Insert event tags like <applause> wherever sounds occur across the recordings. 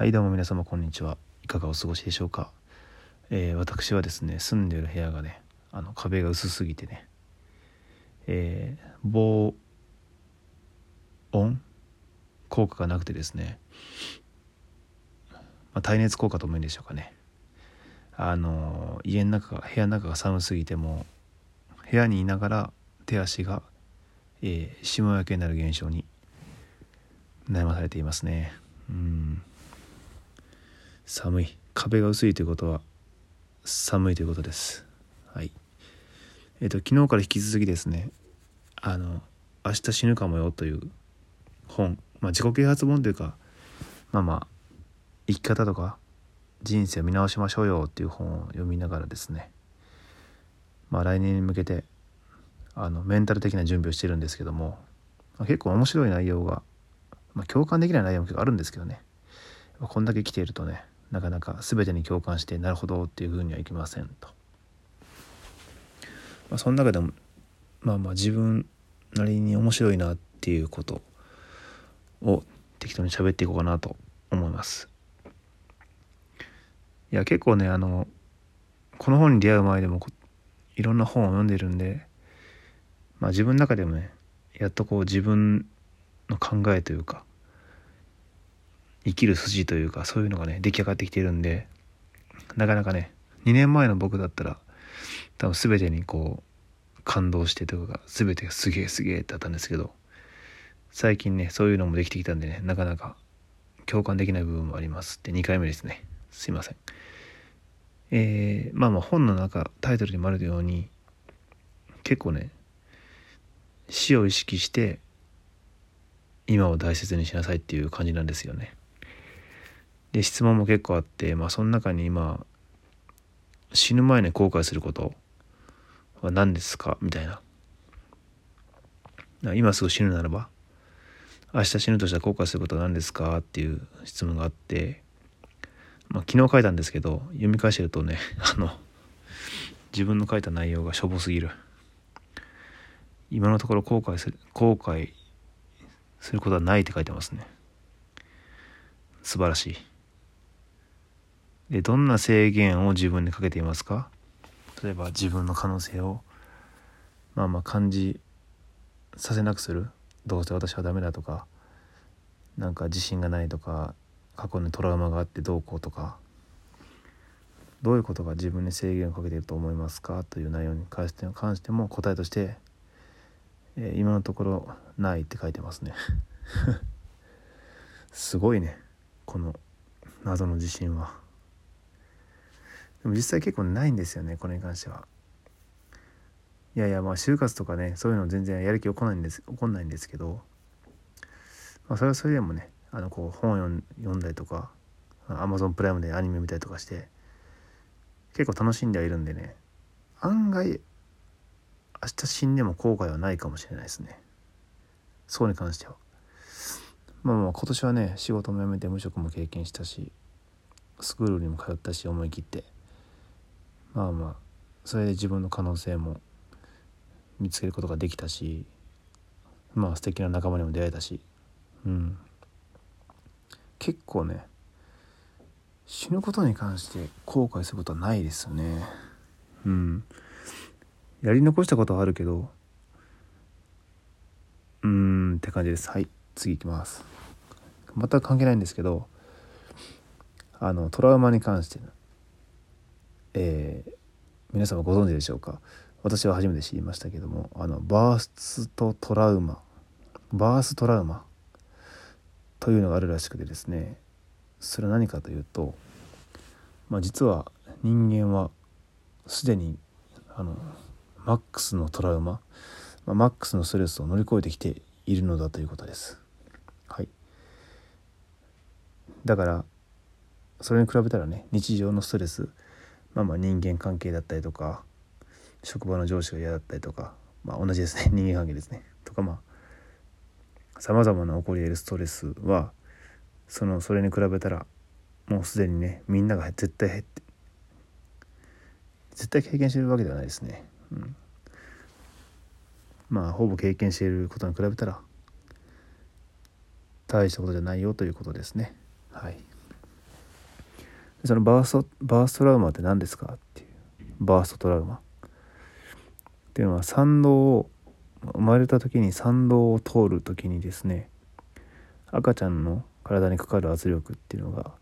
はいどうも皆様こんにちは。いかがお過ごしでしょうか、えー、私はですね住んでる部屋がねあの壁が薄すぎてねえー、防音？効果がなくてですね、まあ、耐熱効果ともいいんでしょうかね。あの家の中が部屋の中が寒すぎても部屋にいながら手足が、えー、霜焼けになる現象に悩まされていますね。うん。寒い。壁が薄いということは寒いということです。はい。えっ、ー、と昨日から引き続きですねあの「明日死ぬかもよ」という本、まあ、自己啓発本というかまあまあ生き方とか人生を見直しましょうよっていう本を読みながらですねまあ来年に向けてあのメンタル的な準備をしてるんですけども、まあ、結構面白い内容が、まあ、共感できない内容も結構あるんですけどね。こんだけ来ているとねなかなか全てに共感してなるほどっていうふうにはいきませんと。まあ、その中でもまあまあ自分なりに面白いなっていうことを適当に喋っていこうかなと思います。いや結構ねあのこの本に出会う前でもいろんな本を読んでるんでまあ自分の中でもねやっとこう自分の考えというか生きる筋というかそういうのがね出来上がってきてるんでなかなかね2年前の僕だったら多分全てにこう感動してというか全てがすげえすげえってあったんですけど最近ねそういうのもできてきたんでねなかなか共感できない部分もありますって2回目ですね。すいません。えー、まあまあ本の中タイトルにもあるように結構ね死を意識して今を大切にしなさいっていう感じなんですよね。で質問も結構あってまあその中に今死ぬ前に後悔することは何ですか？みたいな。今すぐ死ぬならば明日死ぬとしたら後悔することは何ですか？っていう質問があって、まあ、昨日書いたんですけど読み返してるとね <laughs> あの自分の書いた内容がしょぼすぎる。今のところ後悔する後悔することはないって書いてますね。素晴らしい。でどんな制限を自分でかけていますか？例えば自分の可能性をまあまあ感じさせなくする。どうせ私はダメだとかなんか自信がないとか過去にトラウマがあってどうこうとか。どういうことが自分に制限をかけていると思いますか？という内容に関して関しても答えとして、えー、今のところないって書いてますね。<laughs> すごいね。この謎の自信は。でも実際結構ないんですよねこれに関しては。いやいやまあ就活とかねそういうの全然やる気起こないんです起こんないんですけど、まあ、それはそれでもねあのこう本を読んだりとかアマゾンプライムでアニメ見たりとかして結構楽しんではいるんでね案外明日死んでも後悔はないかもしれないですね。そうに関しては。まあまあ今年はね仕事も辞めて無職も経験したしスクールにも通ったし思い切って。まあまあそれで自分の可能性も見つけることができたしまあ素敵な仲間にも出会えたしうん。結構ね死ぬことに関して後悔することはないですよね。うん。やり残したことはあるけどうーんって感じです。はい次行きます。全く関係ないんですけどあのトラウマに関してえー、皆様ご存知でしょうか？私は初めて知りましたけどもあのバーストトラウマバーストラウマというのがあるらしくてですねそれは何かというと、まあ、実は人間はすでにあのマックスのトラウマ、まあ、マックスのストレスを乗り越えてきているのだということです。はい、だからそれに比べたらね日常のストレスまあまあ人間関係だったりとか職場の上司が嫌だったりとか、まあ、同じですね <laughs> 人間関係ですねとかまあさまざまな起こり得るストレスはそのそれに比べたらもうすでにねみんなが絶対減って絶対経験してるわけではないですね。うん、まあほぼ経験していることに比べたら大したことじゃないよということですね。はい。そのバーストバーストラウマって何ですかっていう。バーストトラウマ。っていうのは参道を生まれた時に参道を通る時にですね赤ちゃんの体にかかる圧力っていうのが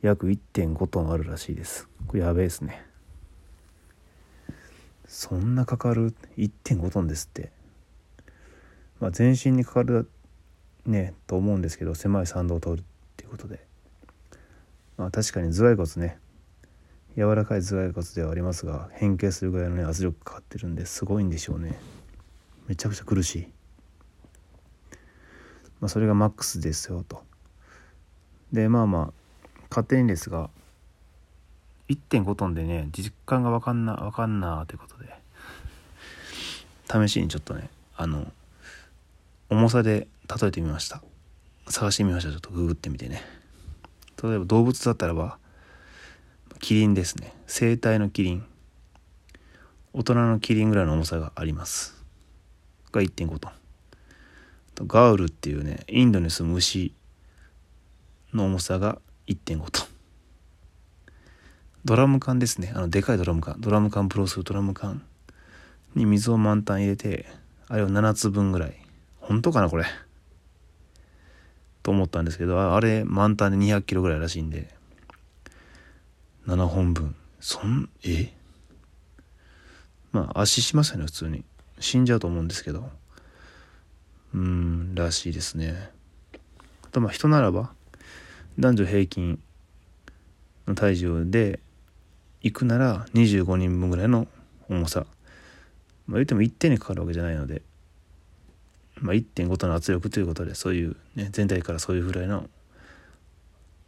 約1.5トンあるらしいです。これやべえですね。そんなかかる？1.5トンですって。まあ全身にかかるねと思うんですけど狭い参道を通るっていうことで。まあ確かに頭蓋骨ね。柔らかい頭蓋骨ではありますが変形するぐらいのね圧力かかってるんですごいんでしょうね。めちゃくちゃ苦しい、まあ、それがマックスですよと。でまあまあ勝手にですが1.5トンでね実感が分かんな分かんなということで試しにちょっとねあの重さで例えてみました。探してみました。ちょっとググってみてね。例えば動物だったらばキリンですね。生体のキリン。大人のキリンぐらいの重さがあります。が1.5トン。ガウルっていうねインドに住む牛の重さが1.5トン。ドラム缶ですね。あのでかいドラム缶。ドラム缶プロスドラム缶に水を満タン入れてあれを7つ分ぐらい。本当かなこれ。と思ったんですけどあれ満タンで200キロぐらいらしいんで。7本分。そんえ？まあ圧死しますよね普通に。死んじゃうと思うんですけど。うんらしいですね。あとまあ人ならば男女平均の体重で行くなら25人分ぐらいの重さ。まあ言っても1点にかかるわけじゃないので、まあ、1.5トンの圧力ということでそういう、ね、全体からそういうぐらいの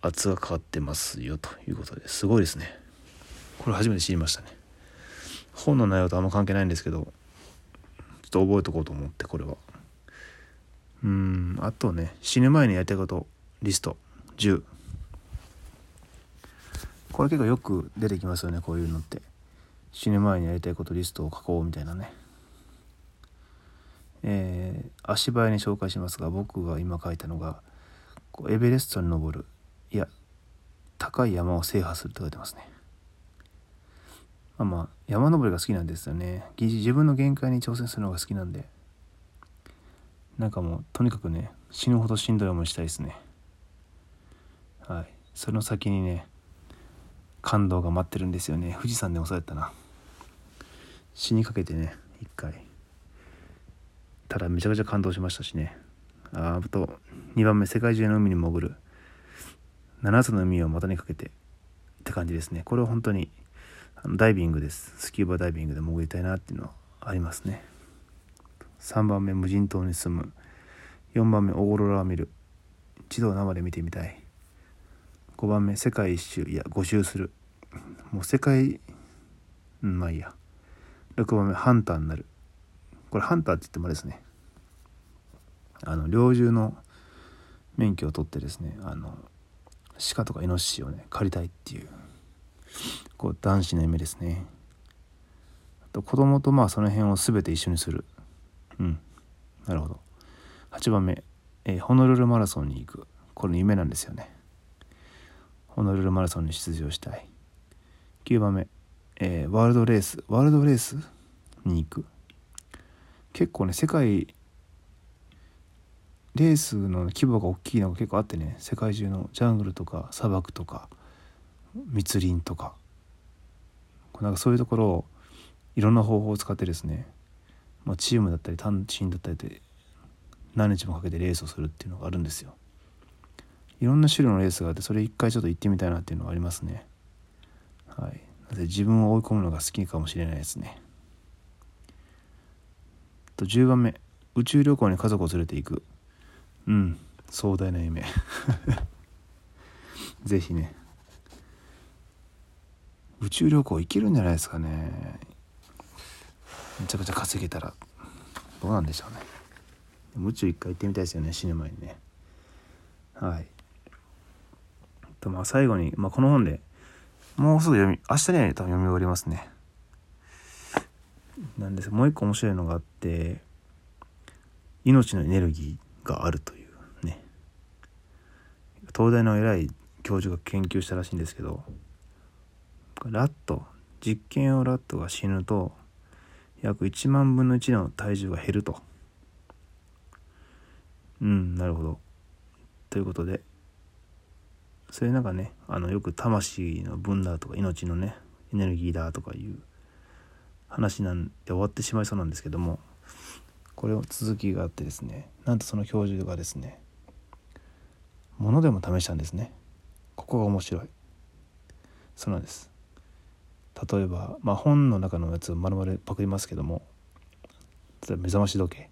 圧がかかってますよということですごいですね。これ初めて知りましたね。本の内容とあんま関係ないんですけどちょっと覚えとこうと思ってこれは。うんあとね死ぬ前にやりたいことリスト。10これ結構よく出てきますよねこういうのって。死ぬ前にやりたいことリストを書こうみたいなね。えー、足早に紹介しますが僕が今書いたのがこうエベレストに登る。いや高い山を制覇すると書いてますね。まあまあ山登りが好きなんですよね。自分の限界に挑戦するのが好きなんで。なんかもうとにかくね死ぬほどしんどい思いしたいですね。はい。その先にね感動が待ってるんですよね。富士山でもそうやったな。死にかけてね一回。ただめちゃくちゃ感動しましたしね。あと2番目世界中の海に潜る。7つの海を股にかけてって感じですね。これは本当にあのダイビングです。スキューバダイビングで潜りたいなっていうのはありますね。3番目無人島に住む。4番目オーロラを見る。一度生で見てみたい。5番目世界一周。いや5周する。もう世界うんまあいいや。6番目ハンターになる。これハンターって言ってもあれですね。あの猟銃の免許を取ってですねあの鹿とかイノシシをね狩りたいっていうこう男子の夢ですね。あと子供とまあその辺を全て一緒にする。うん。なるほど。8番目、えー、ホノルルマラソンに行く。これの夢なんですよね。ホノルルマラソンに出場したい。9番目、えー、ワールドレース。ワールドレースに行く。結構ね世界レースの規模が大きいのが結構あってね世界中のジャングルとか砂漠とか密林とかなんかそういうところをいろんな方法を使ってですね、まあ、チームだったり単身だったりで何日もかけてレースをするっていうのがあるんですよ。いろんな種類のレースがあってそれ一回ちょっと行ってみたいなっていうのがありますね。はい。自分を追い込むのが好きかもしれないですね。と10番目宇宙旅行に家族を連れていく。うん壮大な夢。<laughs> ぜひね。宇宙旅行行けるんじゃないですかね。めちゃくちゃ稼げたら。どうなんでしょうね。宇宙一回行ってみたいですよね死ぬ前にね。はい。とまあ最後に、まあ、この本でもうすぐ読み明日には多分読み終わりますね。なんですもう一個面白いのがあって命のエネルギーがあるというね。東大の偉い教授が研究したらしいんですけどラット実験用ラットが死ぬと約1万分の1の体重が減ると。うんなるほど。ということでそれなんかねあのよく魂の分だとか命のねエネルギーだとかいう話なんで終わってしまいそうなんですけどもこれを続きがあってですねなんとその教授がですねものでも試したんですね。ここが面白い。そうなんです。例えば、まあ、本の中のやつを丸々パクりますけども例えば目覚まし時計。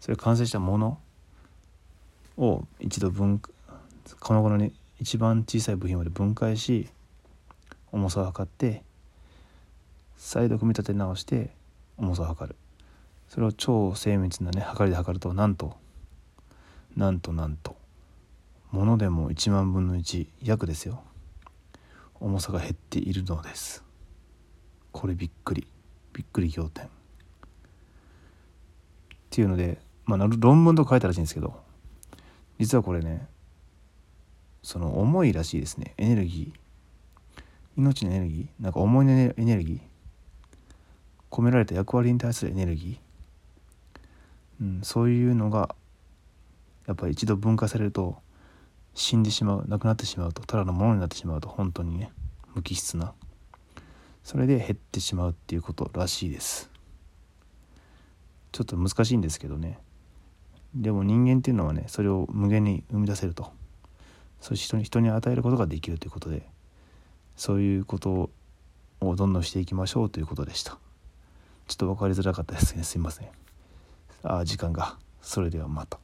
それ完成したものを一度分この頃に一番小さい部品まで分解し重さを測って再度組み立て直して重さを測る。それを超精密なね測りで測るとなんとなんとなんとものでも1万分の1約ですよ。重さが減っているのです。これびっくり。びっくり仰天。っていうので、まあ、論文とか書いたらしいんですけど実はこれねその重いらしいですね。エネルギー。命のエネルギー。なんか重いエネルギー。込められた役割に対するエネルギー、うん、そういうのがやっぱり一度分化されると死んでしまうなくなってしまうとただのものになってしまうと本当にね無機質なそれで減ってしまうっていうことらしいです。ちょっと難しいんですけどね。でも人間っていうのはねそれを無限に生み出せると。そして人に人に与えることができるということでそういうことをどんどんしていきましょうということでした。ちょっと分かりづらかったですね。すいません。あ時間が。それではまた。